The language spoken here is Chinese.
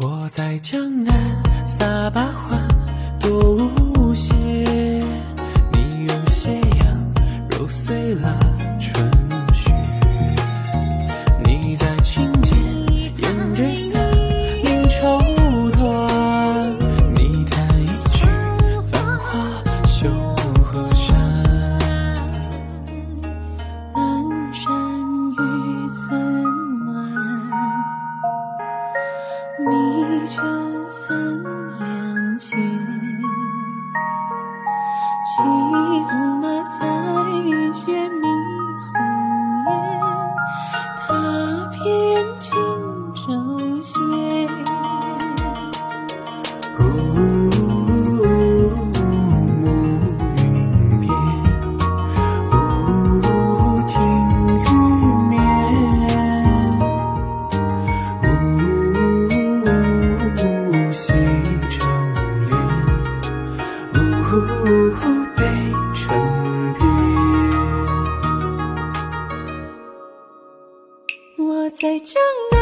我在江南撒把欢，多无邪。你用斜阳揉碎了春。雪。你在清涧胭脂伞，凝愁短。你弹一曲繁华绣河山。南山渔村晚，你酒三两钱。骑红马在雨雪迷红颜，踏遍青州县。帘，雾北城边。我在江南